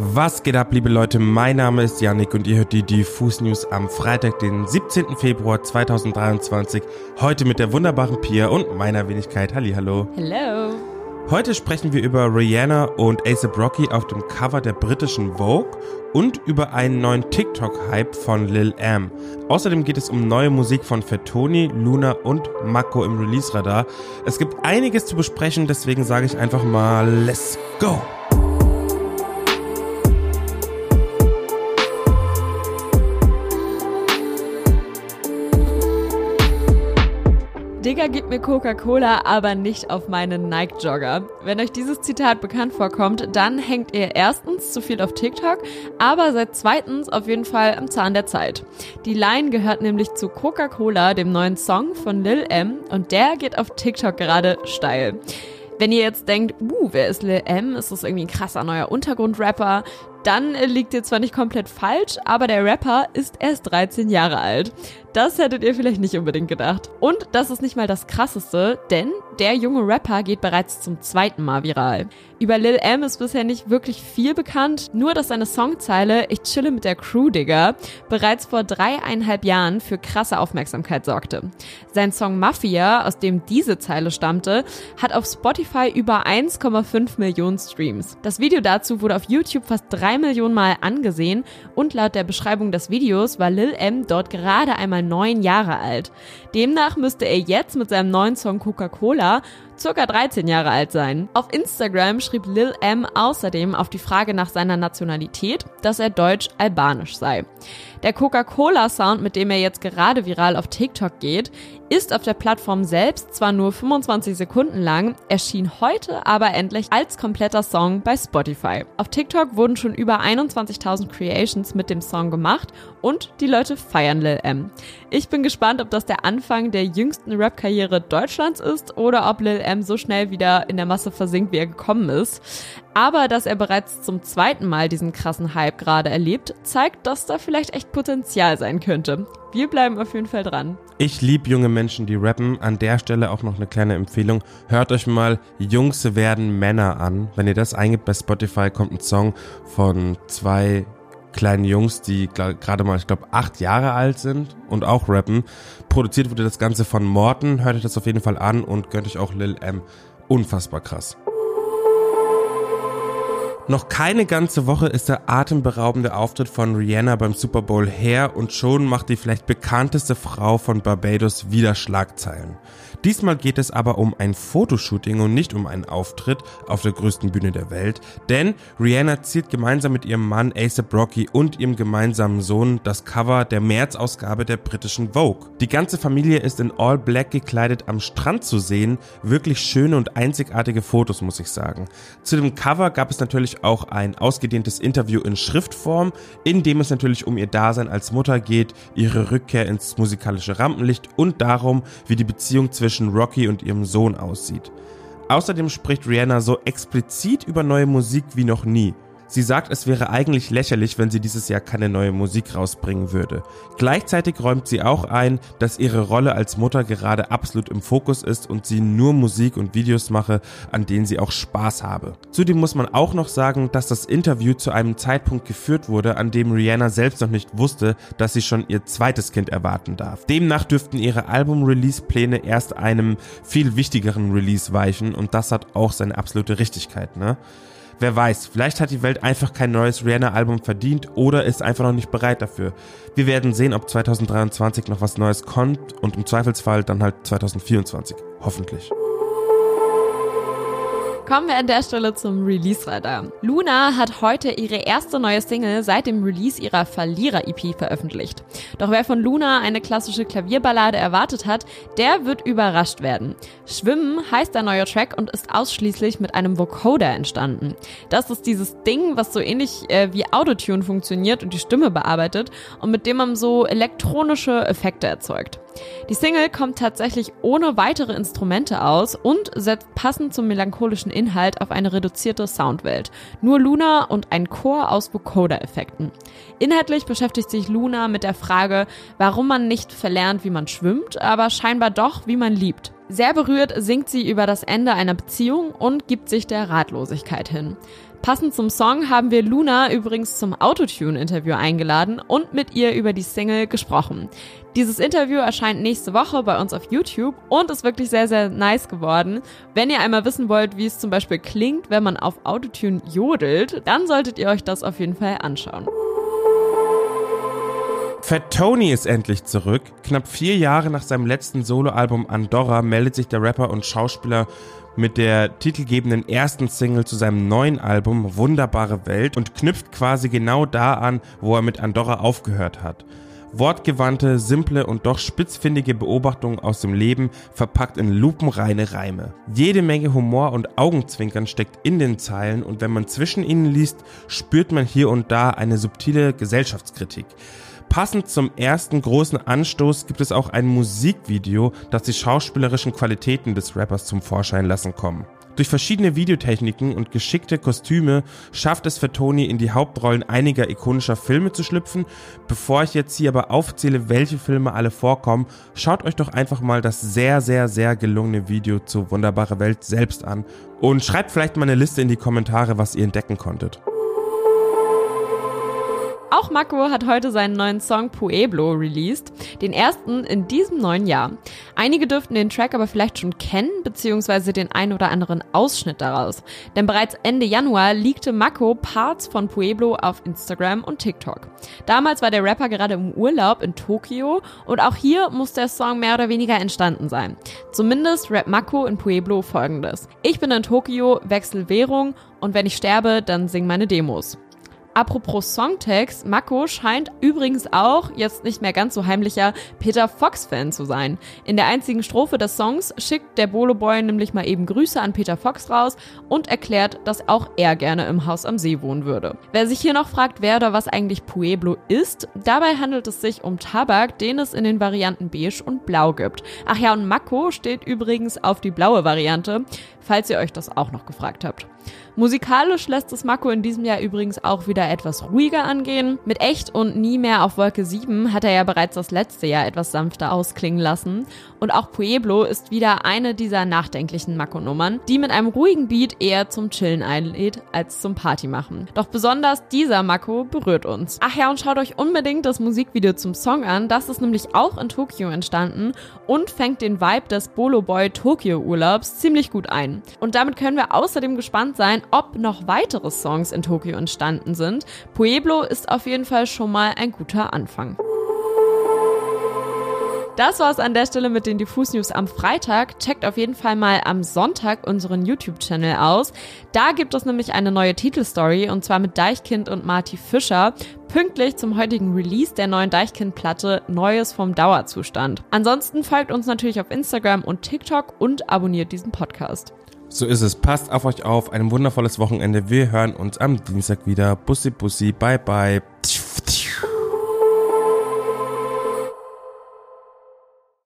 Was geht ab, liebe Leute? Mein Name ist Yannick und ihr hört die Diffus News am Freitag, den 17. Februar 2023. Heute mit der wunderbaren Pia und meiner Wenigkeit. Hallihallo. Hello. Heute sprechen wir über Rihanna und ASAP Rocky auf dem Cover der britischen Vogue und über einen neuen TikTok-Hype von Lil M. Außerdem geht es um neue Musik von Fettoni, Luna und Mako im Release-Radar. Es gibt einiges zu besprechen, deswegen sage ich einfach mal, let's go! Digga, gib mir Coca-Cola, aber nicht auf meinen Nike-Jogger. Wenn euch dieses Zitat bekannt vorkommt, dann hängt ihr erstens zu viel auf TikTok, aber seid zweitens auf jeden Fall am Zahn der Zeit. Die Line gehört nämlich zu Coca-Cola, dem neuen Song von Lil M, und der geht auf TikTok gerade steil. Wenn ihr jetzt denkt, uh, wer ist Lil M? Ist das irgendwie ein krasser neuer Untergrundrapper? Dann liegt ihr zwar nicht komplett falsch, aber der Rapper ist erst 13 Jahre alt. Das hättet ihr vielleicht nicht unbedingt gedacht. Und das ist nicht mal das Krasseste, denn der junge Rapper geht bereits zum zweiten Mal viral. Über Lil M ist bisher nicht wirklich viel bekannt, nur dass seine Songzeile Ich chille mit der Crew, Digga, bereits vor dreieinhalb Jahren für krasse Aufmerksamkeit sorgte. Sein Song Mafia, aus dem diese Zeile stammte, hat auf Spotify über 1,5 Millionen Streams. Das Video dazu wurde auf YouTube fast drei Millionen Mal angesehen und laut der Beschreibung des Videos war Lil M dort gerade einmal neun Jahre alt. Demnach müsste er jetzt mit seinem neuen Song Coca-Cola India circa 13 Jahre alt sein. Auf Instagram schrieb Lil M außerdem auf die Frage nach seiner Nationalität, dass er deutsch-albanisch sei. Der Coca-Cola-Sound, mit dem er jetzt gerade viral auf TikTok geht, ist auf der Plattform selbst zwar nur 25 Sekunden lang, erschien heute aber endlich als kompletter Song bei Spotify. Auf TikTok wurden schon über 21.000 Creations mit dem Song gemacht und die Leute feiern Lil M. Ich bin gespannt, ob das der Anfang der jüngsten Rap-Karriere Deutschlands ist oder ob Lil M so schnell wieder in der Masse versinkt, wie er gekommen ist. Aber dass er bereits zum zweiten Mal diesen krassen Hype gerade erlebt, zeigt, dass da vielleicht echt Potenzial sein könnte. Wir bleiben auf jeden Fall dran. Ich liebe junge Menschen, die rappen. An der Stelle auch noch eine kleine Empfehlung. Hört euch mal Jungs werden Männer an. Wenn ihr das eingibt bei Spotify, kommt ein Song von zwei kleinen Jungs, die gerade mal, ich glaube, acht Jahre alt sind und auch rappen. Produziert wurde das Ganze von Morten. Hört euch das auf jeden Fall an und gönnt euch auch Lil M. Unfassbar krass. Noch keine ganze Woche ist der atemberaubende Auftritt von Rihanna beim Super Bowl her und schon macht die vielleicht bekannteste Frau von Barbados wieder Schlagzeilen. Diesmal geht es aber um ein Fotoshooting und nicht um einen Auftritt auf der größten Bühne der Welt, denn Rihanna zielt gemeinsam mit ihrem Mann ASAP Rocky und ihrem gemeinsamen Sohn das Cover der März-Ausgabe der britischen Vogue. Die ganze Familie ist in All Black gekleidet am Strand zu sehen, wirklich schöne und einzigartige Fotos, muss ich sagen. Zu dem Cover gab es natürlich auch ein ausgedehntes Interview in Schriftform, in dem es natürlich um ihr Dasein als Mutter geht, ihre Rückkehr ins musikalische Rampenlicht und darum, wie die Beziehung zwischen Rocky und ihrem Sohn aussieht. Außerdem spricht Rihanna so explizit über neue Musik wie noch nie. Sie sagt, es wäre eigentlich lächerlich, wenn sie dieses Jahr keine neue Musik rausbringen würde. Gleichzeitig räumt sie auch ein, dass ihre Rolle als Mutter gerade absolut im Fokus ist und sie nur Musik und Videos mache, an denen sie auch Spaß habe. Zudem muss man auch noch sagen, dass das Interview zu einem Zeitpunkt geführt wurde, an dem Rihanna selbst noch nicht wusste, dass sie schon ihr zweites Kind erwarten darf. Demnach dürften ihre Album-Release-Pläne erst einem viel wichtigeren Release weichen und das hat auch seine absolute Richtigkeit, ne? Wer weiß, vielleicht hat die Welt einfach kein neues Rihanna-Album verdient oder ist einfach noch nicht bereit dafür. Wir werden sehen, ob 2023 noch was Neues kommt und im Zweifelsfall dann halt 2024. Hoffentlich. Kommen wir an der Stelle zum Release-Radar. Luna hat heute ihre erste neue Single seit dem Release ihrer Verlierer-EP veröffentlicht. Doch wer von Luna eine klassische Klavierballade erwartet hat, der wird überrascht werden. Schwimmen heißt der neue Track und ist ausschließlich mit einem Vocoder entstanden. Das ist dieses Ding, was so ähnlich äh, wie Autotune funktioniert und die Stimme bearbeitet und mit dem man so elektronische Effekte erzeugt. Die Single kommt tatsächlich ohne weitere Instrumente aus und setzt passend zum melancholischen Inhalt auf eine reduzierte Soundwelt. Nur Luna und ein Chor aus Vocoder-Effekten. Inhaltlich beschäftigt sich Luna mit der Frage, warum man nicht verlernt, wie man schwimmt, aber scheinbar doch, wie man liebt. Sehr berührt singt sie über das Ende einer Beziehung und gibt sich der Ratlosigkeit hin. Passend zum Song haben wir Luna übrigens zum Autotune-Interview eingeladen und mit ihr über die Single gesprochen. Dieses Interview erscheint nächste Woche bei uns auf YouTube und ist wirklich sehr, sehr nice geworden. Wenn ihr einmal wissen wollt, wie es zum Beispiel klingt, wenn man auf Autotune jodelt, dann solltet ihr euch das auf jeden Fall anschauen. Fat Tony ist endlich zurück. Knapp vier Jahre nach seinem letzten Soloalbum Andorra meldet sich der Rapper und Schauspieler mit der titelgebenden ersten Single zu seinem neuen Album Wunderbare Welt und knüpft quasi genau da an, wo er mit Andorra aufgehört hat. Wortgewandte, simple und doch spitzfindige Beobachtungen aus dem Leben verpackt in lupenreine Reime. Jede Menge Humor und Augenzwinkern steckt in den Zeilen und wenn man zwischen ihnen liest, spürt man hier und da eine subtile Gesellschaftskritik. Passend zum ersten großen Anstoß gibt es auch ein Musikvideo, das die schauspielerischen Qualitäten des Rappers zum Vorschein lassen kommen. Durch verschiedene Videotechniken und geschickte Kostüme schafft es für Tony in die Hauptrollen einiger ikonischer Filme zu schlüpfen. Bevor ich jetzt hier aber aufzähle, welche Filme alle vorkommen, schaut euch doch einfach mal das sehr, sehr, sehr gelungene Video zu Wunderbare Welt selbst an und schreibt vielleicht mal eine Liste in die Kommentare, was ihr entdecken konntet. Auch Mako hat heute seinen neuen Song Pueblo released, den ersten in diesem neuen Jahr. Einige dürften den Track aber vielleicht schon kennen, beziehungsweise den ein oder anderen Ausschnitt daraus. Denn bereits Ende Januar leakte Mako Parts von Pueblo auf Instagram und TikTok. Damals war der Rapper gerade im Urlaub in Tokio und auch hier muss der Song mehr oder weniger entstanden sein. Zumindest rap Mako in Pueblo folgendes. Ich bin in Tokio, wechsel Währung und wenn ich sterbe, dann sing meine Demos. Apropos Songtext, Mako scheint übrigens auch, jetzt nicht mehr ganz so heimlicher, Peter Fox-Fan zu sein. In der einzigen Strophe des Songs schickt der Bolo Boy nämlich mal eben Grüße an Peter Fox raus und erklärt, dass auch er gerne im Haus am See wohnen würde. Wer sich hier noch fragt, wer oder was eigentlich Pueblo ist, dabei handelt es sich um Tabak, den es in den Varianten beige und blau gibt. Ach ja, und Mako steht übrigens auf die blaue Variante, falls ihr euch das auch noch gefragt habt. Musikalisch lässt es Mako in diesem Jahr übrigens auch wieder etwas ruhiger angehen. Mit Echt und Nie mehr auf Wolke 7 hat er ja bereits das letzte Jahr etwas sanfter ausklingen lassen. Und auch Pueblo ist wieder eine dieser nachdenklichen Mako-Nummern, die mit einem ruhigen Beat eher zum Chillen einlädt als zum Partymachen. Doch besonders dieser Mako berührt uns. Ach ja, und schaut euch unbedingt das Musikvideo zum Song an. Das ist nämlich auch in Tokio entstanden und fängt den Vibe des Bolo Boy Tokio Urlaubs ziemlich gut ein. Und damit können wir außerdem gespannt sein, ob noch weitere Songs in Tokio entstanden sind. Pueblo ist auf jeden Fall schon mal ein guter Anfang. Das war's an der Stelle mit den Diffus News am Freitag. Checkt auf jeden Fall mal am Sonntag unseren YouTube-Channel aus. Da gibt es nämlich eine neue Titelstory und zwar mit Deichkind und Marty Fischer. Pünktlich zum heutigen Release der neuen Deichkind-Platte Neues vom Dauerzustand. Ansonsten folgt uns natürlich auf Instagram und TikTok und abonniert diesen Podcast. So ist es. Passt auf euch auf. Ein wundervolles Wochenende. Wir hören uns am Dienstag wieder. Bussi, bussi. Bye, bye.